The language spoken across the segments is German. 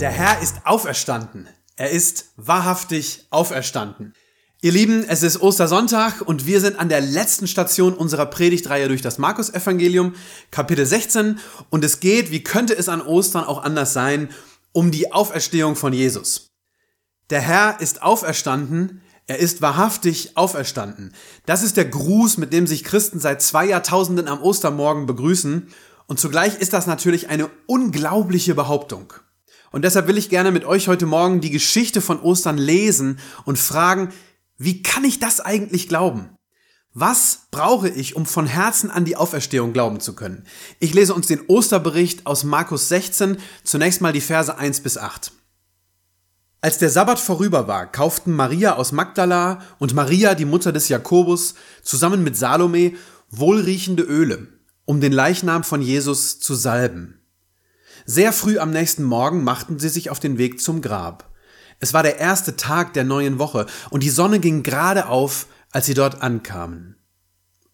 Der Herr ist auferstanden. Er ist wahrhaftig auferstanden. Ihr Lieben, es ist Ostersonntag und wir sind an der letzten Station unserer Predigtreihe durch das Markus-Evangelium, Kapitel 16. Und es geht, wie könnte es an Ostern auch anders sein, um die Auferstehung von Jesus. Der Herr ist auferstanden, er ist wahrhaftig auferstanden. Das ist der Gruß, mit dem sich Christen seit zwei Jahrtausenden am Ostermorgen begrüßen. Und zugleich ist das natürlich eine unglaubliche Behauptung. Und deshalb will ich gerne mit euch heute Morgen die Geschichte von Ostern lesen und fragen, wie kann ich das eigentlich glauben? Was brauche ich, um von Herzen an die Auferstehung glauben zu können? Ich lese uns den Osterbericht aus Markus 16, zunächst mal die Verse 1 bis 8. Als der Sabbat vorüber war, kauften Maria aus Magdala und Maria, die Mutter des Jakobus, zusammen mit Salome wohlriechende Öle, um den Leichnam von Jesus zu salben. Sehr früh am nächsten Morgen machten sie sich auf den Weg zum Grab. Es war der erste Tag der neuen Woche und die Sonne ging gerade auf, als sie dort ankamen.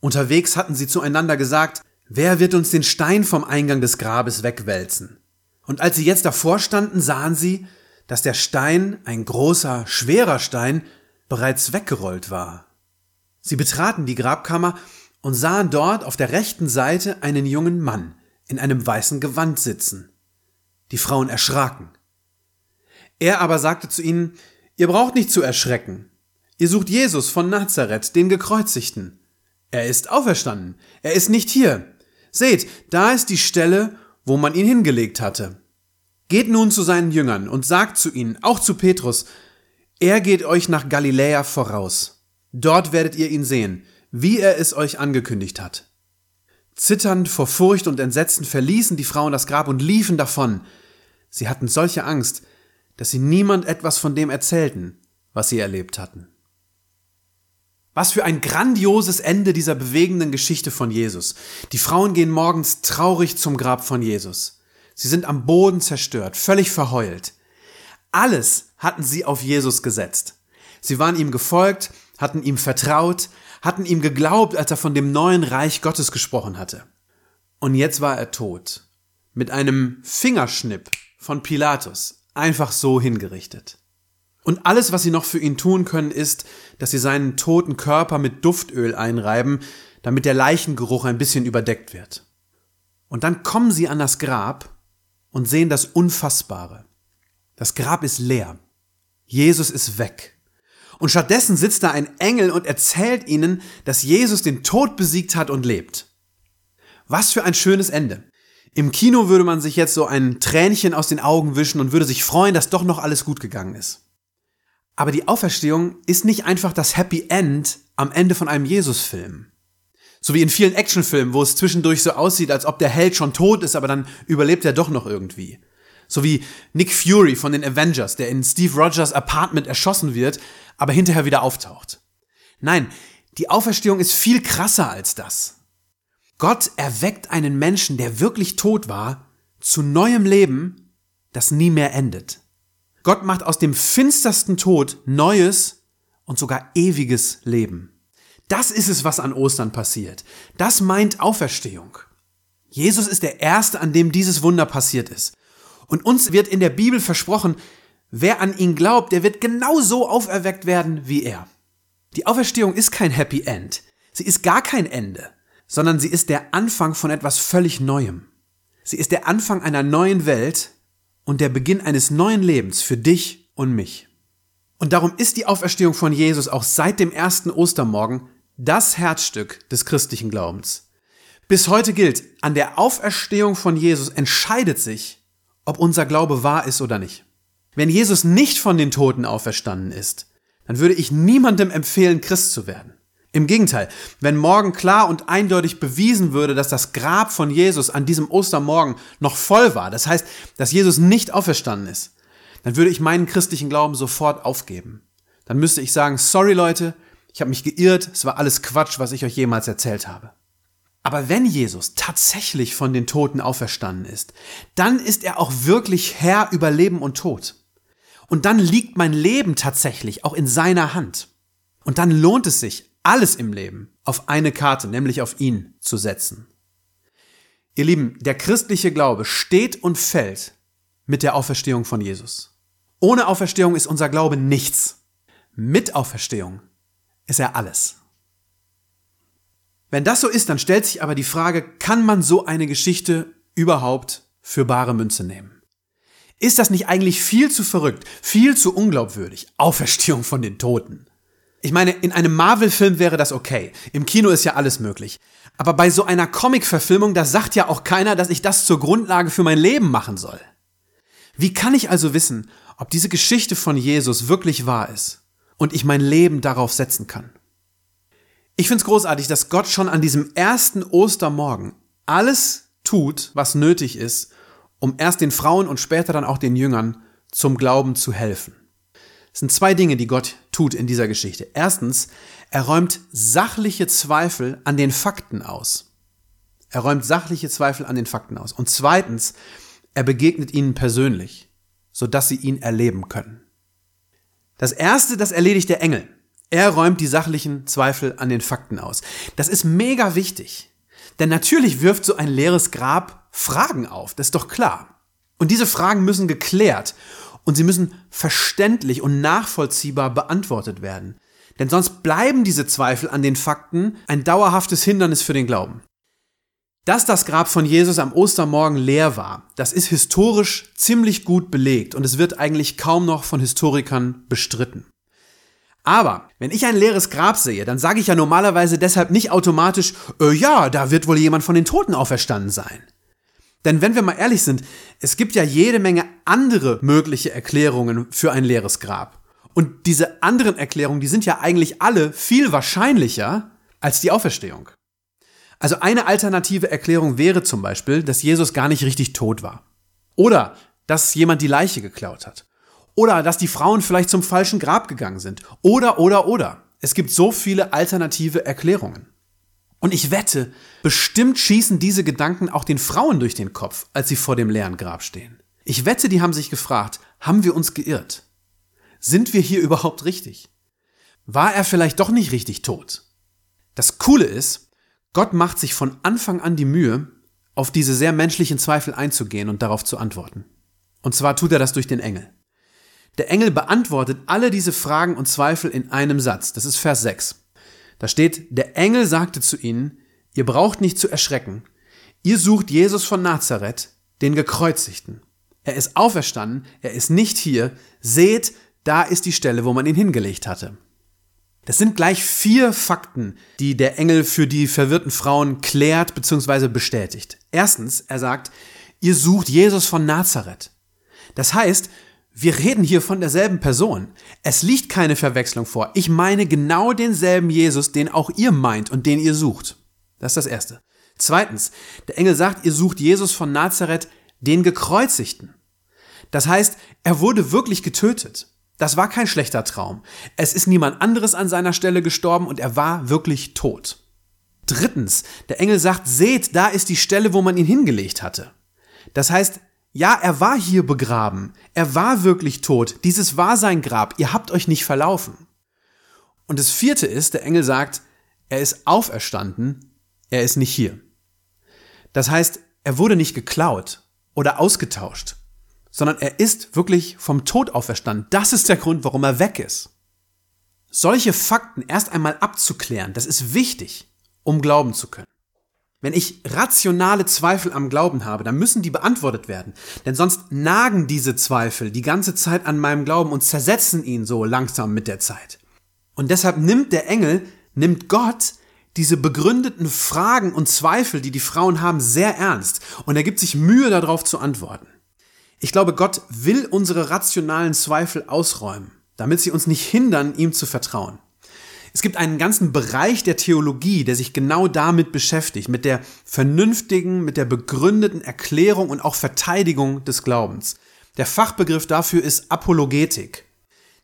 Unterwegs hatten sie zueinander gesagt, wer wird uns den Stein vom Eingang des Grabes wegwälzen? Und als sie jetzt davor standen, sahen sie, dass der Stein, ein großer, schwerer Stein, bereits weggerollt war. Sie betraten die Grabkammer und sahen dort auf der rechten Seite einen jungen Mann in einem weißen Gewand sitzen. Die Frauen erschraken. Er aber sagte zu ihnen, ihr braucht nicht zu erschrecken. Ihr sucht Jesus von Nazareth, den Gekreuzigten. Er ist auferstanden. Er ist nicht hier. Seht, da ist die Stelle, wo man ihn hingelegt hatte. Geht nun zu seinen Jüngern und sagt zu ihnen, auch zu Petrus, er geht euch nach Galiläa voraus. Dort werdet ihr ihn sehen, wie er es euch angekündigt hat. Zitternd vor Furcht und Entsetzen verließen die Frauen das Grab und liefen davon. Sie hatten solche Angst, dass sie niemand etwas von dem erzählten, was sie erlebt hatten. Was für ein grandioses Ende dieser bewegenden Geschichte von Jesus. Die Frauen gehen morgens traurig zum Grab von Jesus. Sie sind am Boden zerstört, völlig verheult. Alles hatten sie auf Jesus gesetzt. Sie waren ihm gefolgt, hatten ihm vertraut, hatten ihm geglaubt, als er von dem neuen Reich Gottes gesprochen hatte. Und jetzt war er tot. Mit einem Fingerschnipp von Pilatus einfach so hingerichtet. Und alles, was sie noch für ihn tun können, ist, dass sie seinen toten Körper mit Duftöl einreiben, damit der Leichengeruch ein bisschen überdeckt wird. Und dann kommen sie an das Grab und sehen das Unfassbare. Das Grab ist leer. Jesus ist weg. Und stattdessen sitzt da ein Engel und erzählt ihnen, dass Jesus den Tod besiegt hat und lebt. Was für ein schönes Ende. Im Kino würde man sich jetzt so ein Tränchen aus den Augen wischen und würde sich freuen, dass doch noch alles gut gegangen ist. Aber die Auferstehung ist nicht einfach das Happy End am Ende von einem Jesus-Film. So wie in vielen Actionfilmen, wo es zwischendurch so aussieht, als ob der Held schon tot ist, aber dann überlebt er doch noch irgendwie. So wie Nick Fury von den Avengers, der in Steve Rogers Apartment erschossen wird, aber hinterher wieder auftaucht. Nein, die Auferstehung ist viel krasser als das. Gott erweckt einen Menschen, der wirklich tot war, zu neuem Leben, das nie mehr endet. Gott macht aus dem finstersten Tod neues und sogar ewiges Leben. Das ist es, was an Ostern passiert. Das meint Auferstehung. Jesus ist der Erste, an dem dieses Wunder passiert ist. Und uns wird in der Bibel versprochen, wer an ihn glaubt, der wird genauso auferweckt werden wie er. Die Auferstehung ist kein Happy End. Sie ist gar kein Ende sondern sie ist der Anfang von etwas völlig Neuem. Sie ist der Anfang einer neuen Welt und der Beginn eines neuen Lebens für dich und mich. Und darum ist die Auferstehung von Jesus auch seit dem ersten Ostermorgen das Herzstück des christlichen Glaubens. Bis heute gilt, an der Auferstehung von Jesus entscheidet sich, ob unser Glaube wahr ist oder nicht. Wenn Jesus nicht von den Toten auferstanden ist, dann würde ich niemandem empfehlen, Christ zu werden. Im Gegenteil, wenn morgen klar und eindeutig bewiesen würde, dass das Grab von Jesus an diesem Ostermorgen noch voll war, das heißt, dass Jesus nicht auferstanden ist, dann würde ich meinen christlichen Glauben sofort aufgeben. Dann müsste ich sagen, sorry Leute, ich habe mich geirrt, es war alles Quatsch, was ich euch jemals erzählt habe. Aber wenn Jesus tatsächlich von den Toten auferstanden ist, dann ist er auch wirklich Herr über Leben und Tod. Und dann liegt mein Leben tatsächlich auch in seiner Hand. Und dann lohnt es sich, alles im Leben auf eine Karte, nämlich auf ihn zu setzen. Ihr Lieben, der christliche Glaube steht und fällt mit der Auferstehung von Jesus. Ohne Auferstehung ist unser Glaube nichts. Mit Auferstehung ist er alles. Wenn das so ist, dann stellt sich aber die Frage, kann man so eine Geschichte überhaupt für bare Münze nehmen? Ist das nicht eigentlich viel zu verrückt, viel zu unglaubwürdig? Auferstehung von den Toten. Ich meine, in einem Marvel-Film wäre das okay. Im Kino ist ja alles möglich. Aber bei so einer Comic-Verfilmung, da sagt ja auch keiner, dass ich das zur Grundlage für mein Leben machen soll. Wie kann ich also wissen, ob diese Geschichte von Jesus wirklich wahr ist und ich mein Leben darauf setzen kann? Ich finde es großartig, dass Gott schon an diesem ersten Ostermorgen alles tut, was nötig ist, um erst den Frauen und später dann auch den Jüngern zum Glauben zu helfen. Es sind zwei Dinge, die Gott tut in dieser Geschichte. Erstens, er räumt sachliche Zweifel an den Fakten aus. Er räumt sachliche Zweifel an den Fakten aus. Und zweitens, er begegnet ihnen persönlich, sodass sie ihn erleben können. Das erste, das erledigt der Engel. Er räumt die sachlichen Zweifel an den Fakten aus. Das ist mega wichtig. Denn natürlich wirft so ein leeres Grab Fragen auf, das ist doch klar. Und diese Fragen müssen geklärt und sie müssen verständlich und nachvollziehbar beantwortet werden. Denn sonst bleiben diese Zweifel an den Fakten ein dauerhaftes Hindernis für den Glauben. Dass das Grab von Jesus am Ostermorgen leer war, das ist historisch ziemlich gut belegt und es wird eigentlich kaum noch von Historikern bestritten. Aber wenn ich ein leeres Grab sehe, dann sage ich ja normalerweise deshalb nicht automatisch, äh, ja, da wird wohl jemand von den Toten auferstanden sein. Denn wenn wir mal ehrlich sind, es gibt ja jede Menge andere mögliche Erklärungen für ein leeres Grab. Und diese anderen Erklärungen, die sind ja eigentlich alle viel wahrscheinlicher als die Auferstehung. Also eine alternative Erklärung wäre zum Beispiel, dass Jesus gar nicht richtig tot war. Oder dass jemand die Leiche geklaut hat. Oder dass die Frauen vielleicht zum falschen Grab gegangen sind. Oder, oder, oder. Es gibt so viele alternative Erklärungen. Und ich wette, bestimmt schießen diese Gedanken auch den Frauen durch den Kopf, als sie vor dem leeren Grab stehen. Ich wette, die haben sich gefragt, haben wir uns geirrt? Sind wir hier überhaupt richtig? War er vielleicht doch nicht richtig tot? Das Coole ist, Gott macht sich von Anfang an die Mühe, auf diese sehr menschlichen Zweifel einzugehen und darauf zu antworten. Und zwar tut er das durch den Engel. Der Engel beantwortet alle diese Fragen und Zweifel in einem Satz. Das ist Vers 6. Da steht, der Engel sagte zu ihnen, ihr braucht nicht zu erschrecken. Ihr sucht Jesus von Nazareth, den Gekreuzigten. Er ist auferstanden, er ist nicht hier. Seht, da ist die Stelle, wo man ihn hingelegt hatte. Das sind gleich vier Fakten, die der Engel für die verwirrten Frauen klärt bzw. bestätigt. Erstens, er sagt, ihr sucht Jesus von Nazareth. Das heißt, wir reden hier von derselben Person. Es liegt keine Verwechslung vor. Ich meine genau denselben Jesus, den auch ihr meint und den ihr sucht. Das ist das Erste. Zweitens, der Engel sagt, ihr sucht Jesus von Nazareth, den Gekreuzigten. Das heißt, er wurde wirklich getötet. Das war kein schlechter Traum. Es ist niemand anderes an seiner Stelle gestorben und er war wirklich tot. Drittens, der Engel sagt, seht, da ist die Stelle, wo man ihn hingelegt hatte. Das heißt, ja, er war hier begraben. Er war wirklich tot. Dieses war sein Grab. Ihr habt euch nicht verlaufen. Und das vierte ist, der Engel sagt, er ist auferstanden. Er ist nicht hier. Das heißt, er wurde nicht geklaut oder ausgetauscht, sondern er ist wirklich vom Tod auferstanden. Das ist der Grund, warum er weg ist. Solche Fakten erst einmal abzuklären, das ist wichtig, um glauben zu können. Wenn ich rationale Zweifel am Glauben habe, dann müssen die beantwortet werden. Denn sonst nagen diese Zweifel die ganze Zeit an meinem Glauben und zersetzen ihn so langsam mit der Zeit. Und deshalb nimmt der Engel, nimmt Gott diese begründeten Fragen und Zweifel, die die Frauen haben, sehr ernst. Und er gibt sich Mühe darauf zu antworten. Ich glaube, Gott will unsere rationalen Zweifel ausräumen, damit sie uns nicht hindern, ihm zu vertrauen. Es gibt einen ganzen Bereich der Theologie, der sich genau damit beschäftigt, mit der vernünftigen, mit der begründeten Erklärung und auch Verteidigung des Glaubens. Der Fachbegriff dafür ist Apologetik.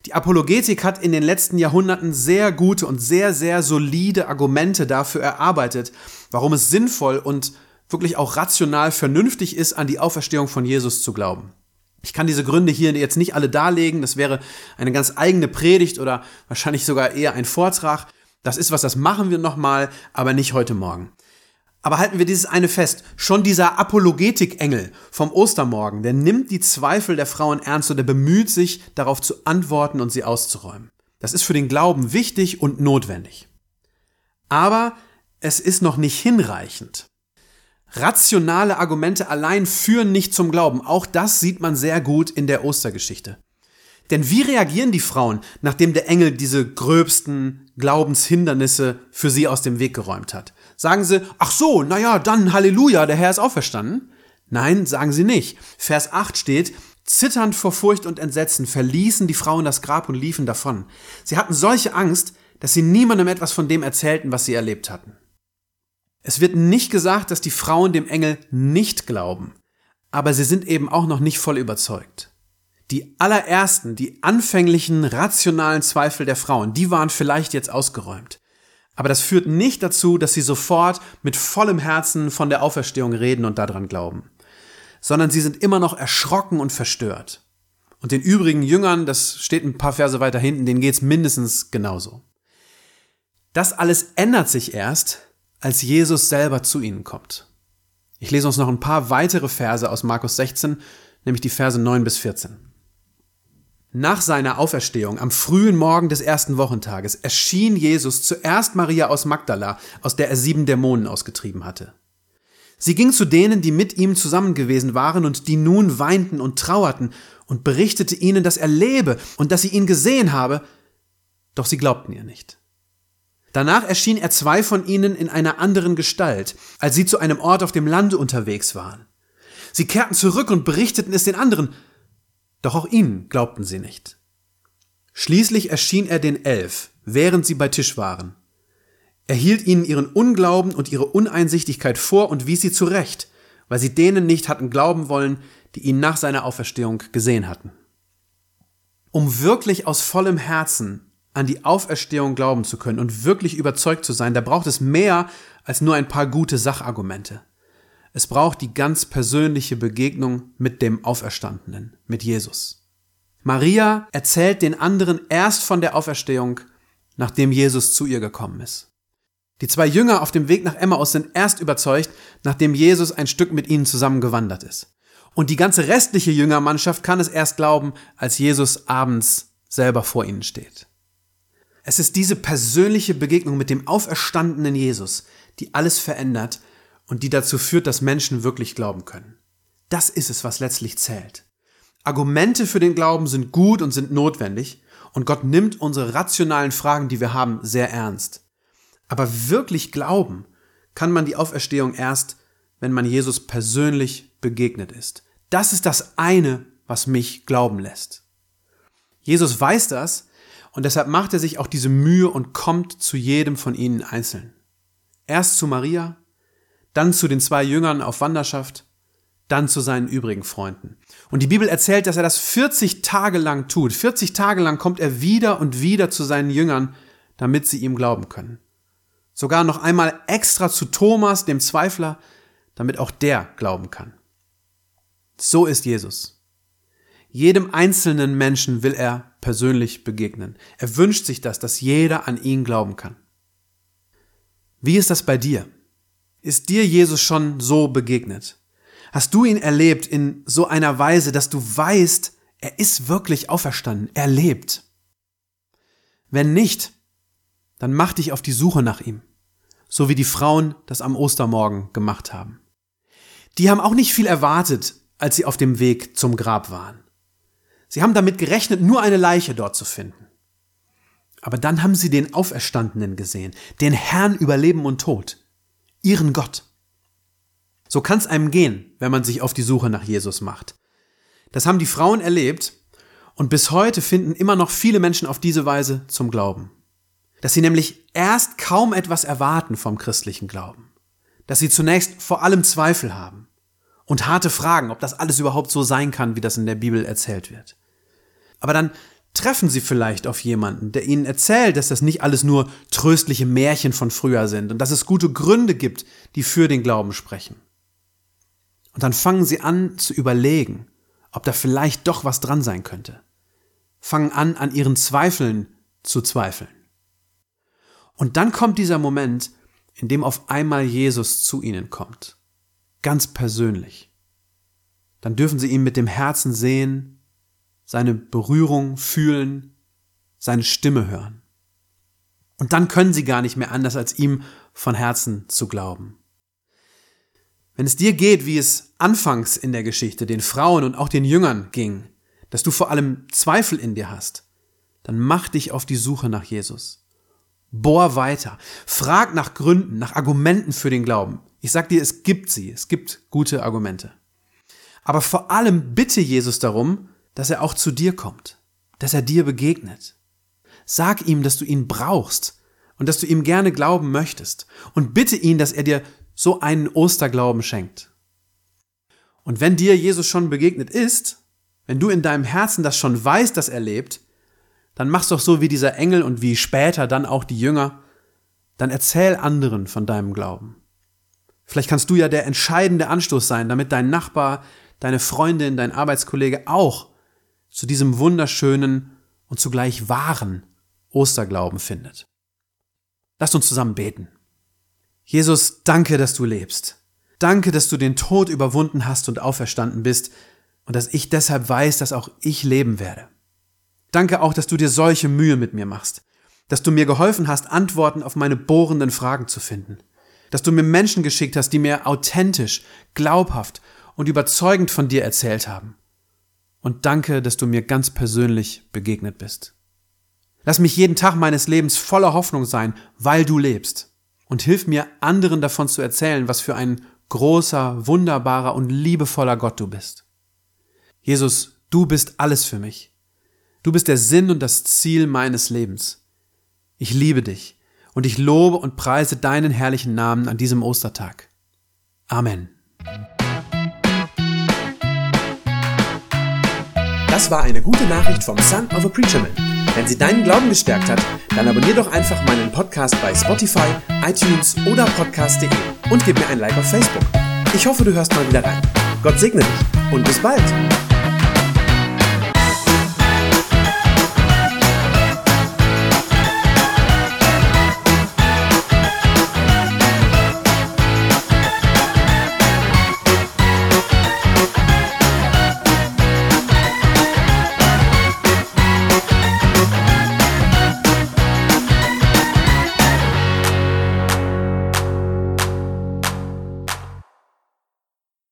Die Apologetik hat in den letzten Jahrhunderten sehr gute und sehr, sehr solide Argumente dafür erarbeitet, warum es sinnvoll und wirklich auch rational vernünftig ist, an die Auferstehung von Jesus zu glauben. Ich kann diese Gründe hier jetzt nicht alle darlegen, das wäre eine ganz eigene Predigt oder wahrscheinlich sogar eher ein Vortrag. Das ist was, das machen wir nochmal, aber nicht heute Morgen. Aber halten wir dieses eine fest. Schon dieser Apologetikengel vom Ostermorgen, der nimmt die Zweifel der Frauen ernst und der bemüht sich, darauf zu antworten und sie auszuräumen. Das ist für den Glauben wichtig und notwendig. Aber es ist noch nicht hinreichend. Rationale Argumente allein führen nicht zum Glauben. Auch das sieht man sehr gut in der Ostergeschichte. Denn wie reagieren die Frauen, nachdem der Engel diese gröbsten Glaubenshindernisse für sie aus dem Weg geräumt hat? Sagen sie, ach so, naja, dann Halleluja, der Herr ist auferstanden? Nein, sagen sie nicht. Vers 8 steht, zitternd vor Furcht und Entsetzen verließen die Frauen das Grab und liefen davon. Sie hatten solche Angst, dass sie niemandem etwas von dem erzählten, was sie erlebt hatten. Es wird nicht gesagt, dass die Frauen dem Engel nicht glauben, aber sie sind eben auch noch nicht voll überzeugt. Die allerersten, die anfänglichen rationalen Zweifel der Frauen, die waren vielleicht jetzt ausgeräumt. Aber das führt nicht dazu, dass sie sofort mit vollem Herzen von der Auferstehung reden und daran glauben, sondern sie sind immer noch erschrocken und verstört. Und den übrigen Jüngern, das steht ein paar Verse weiter hinten, denen geht's mindestens genauso. Das alles ändert sich erst, als Jesus selber zu ihnen kommt. Ich lese uns noch ein paar weitere Verse aus Markus 16, nämlich die Verse 9 bis 14. Nach seiner Auferstehung am frühen Morgen des ersten Wochentages erschien Jesus zuerst Maria aus Magdala, aus der er sieben Dämonen ausgetrieben hatte. Sie ging zu denen, die mit ihm zusammen gewesen waren und die nun weinten und trauerten und berichtete ihnen, dass er lebe und dass sie ihn gesehen habe, doch sie glaubten ihr nicht. Danach erschien er zwei von ihnen in einer anderen Gestalt, als sie zu einem Ort auf dem Lande unterwegs waren. Sie kehrten zurück und berichteten es den anderen, doch auch ihnen glaubten sie nicht. Schließlich erschien er den Elf, während sie bei Tisch waren. Er hielt ihnen ihren Unglauben und ihre Uneinsichtigkeit vor und wies sie zurecht, weil sie denen nicht hatten glauben wollen, die ihn nach seiner Auferstehung gesehen hatten. Um wirklich aus vollem Herzen an die Auferstehung glauben zu können und wirklich überzeugt zu sein, da braucht es mehr als nur ein paar gute Sachargumente. Es braucht die ganz persönliche Begegnung mit dem Auferstandenen, mit Jesus. Maria erzählt den anderen erst von der Auferstehung, nachdem Jesus zu ihr gekommen ist. Die zwei Jünger auf dem Weg nach Emmaus sind erst überzeugt, nachdem Jesus ein Stück mit ihnen zusammen gewandert ist. Und die ganze restliche Jüngermannschaft kann es erst glauben, als Jesus abends selber vor ihnen steht. Es ist diese persönliche Begegnung mit dem auferstandenen Jesus, die alles verändert und die dazu führt, dass Menschen wirklich glauben können. Das ist es, was letztlich zählt. Argumente für den Glauben sind gut und sind notwendig und Gott nimmt unsere rationalen Fragen, die wir haben, sehr ernst. Aber wirklich glauben kann man die Auferstehung erst, wenn man Jesus persönlich begegnet ist. Das ist das eine, was mich glauben lässt. Jesus weiß das und deshalb macht er sich auch diese Mühe und kommt zu jedem von ihnen einzeln. Erst zu Maria, dann zu den zwei Jüngern auf Wanderschaft, dann zu seinen übrigen Freunden. Und die Bibel erzählt, dass er das 40 Tage lang tut. 40 Tage lang kommt er wieder und wieder zu seinen Jüngern, damit sie ihm glauben können. Sogar noch einmal extra zu Thomas, dem Zweifler, damit auch der glauben kann. So ist Jesus. Jedem einzelnen Menschen will er persönlich begegnen. Er wünscht sich das, dass jeder an ihn glauben kann. Wie ist das bei dir? Ist dir Jesus schon so begegnet? Hast du ihn erlebt in so einer Weise, dass du weißt, er ist wirklich auferstanden, er lebt? Wenn nicht, dann mach dich auf die Suche nach ihm, so wie die Frauen das am Ostermorgen gemacht haben. Die haben auch nicht viel erwartet, als sie auf dem Weg zum Grab waren. Sie haben damit gerechnet, nur eine Leiche dort zu finden. Aber dann haben sie den Auferstandenen gesehen, den Herrn über Leben und Tod ihren Gott. So kann es einem gehen, wenn man sich auf die Suche nach Jesus macht. Das haben die Frauen erlebt und bis heute finden immer noch viele Menschen auf diese Weise zum Glauben. Dass sie nämlich erst kaum etwas erwarten vom christlichen Glauben. Dass sie zunächst vor allem Zweifel haben und harte Fragen, ob das alles überhaupt so sein kann, wie das in der Bibel erzählt wird. Aber dann treffen sie vielleicht auf jemanden, der ihnen erzählt, dass das nicht alles nur tröstliche Märchen von früher sind und dass es gute Gründe gibt, die für den Glauben sprechen. Und dann fangen sie an zu überlegen, ob da vielleicht doch was dran sein könnte. Fangen an, an ihren Zweifeln zu zweifeln. Und dann kommt dieser Moment, in dem auf einmal Jesus zu ihnen kommt. Ganz persönlich. Dann dürfen sie ihn mit dem Herzen sehen, seine Berührung fühlen, seine Stimme hören. Und dann können sie gar nicht mehr anders, als ihm von Herzen zu glauben. Wenn es dir geht, wie es anfangs in der Geschichte den Frauen und auch den Jüngern ging, dass du vor allem Zweifel in dir hast, dann mach dich auf die Suche nach Jesus. Bohr weiter. Frag nach Gründen, nach Argumenten für den Glauben. Ich sag dir, es gibt sie. Es gibt gute Argumente. Aber vor allem bitte Jesus darum, dass er auch zu dir kommt, dass er dir begegnet. Sag ihm, dass du ihn brauchst und dass du ihm gerne glauben möchtest und bitte ihn, dass er dir so einen Osterglauben schenkt. Und wenn dir Jesus schon begegnet ist, wenn du in deinem Herzen das schon weißt, dass er lebt, dann mach's doch so wie dieser Engel und wie später dann auch die Jünger, dann erzähl anderen von deinem Glauben. Vielleicht kannst du ja der entscheidende Anstoß sein, damit dein Nachbar, deine Freundin, dein Arbeitskollege auch zu diesem wunderschönen und zugleich wahren Osterglauben findet. Lasst uns zusammen beten. Jesus, danke, dass du lebst. Danke, dass du den Tod überwunden hast und auferstanden bist und dass ich deshalb weiß, dass auch ich leben werde. Danke auch, dass du dir solche Mühe mit mir machst, dass du mir geholfen hast, Antworten auf meine bohrenden Fragen zu finden, dass du mir Menschen geschickt hast, die mir authentisch, glaubhaft und überzeugend von dir erzählt haben. Und danke, dass du mir ganz persönlich begegnet bist. Lass mich jeden Tag meines Lebens voller Hoffnung sein, weil du lebst und hilf mir, anderen davon zu erzählen, was für ein großer, wunderbarer und liebevoller Gott du bist. Jesus, du bist alles für mich. Du bist der Sinn und das Ziel meines Lebens. Ich liebe dich und ich lobe und preise deinen herrlichen Namen an diesem Ostertag. Amen. Das war eine gute Nachricht vom Son of a Preacher Man. Wenn sie deinen Glauben gestärkt hat, dann abonnier doch einfach meinen Podcast bei Spotify, iTunes oder podcast.de und gib mir ein Like auf Facebook. Ich hoffe, du hörst mal wieder rein. Gott segne dich und bis bald.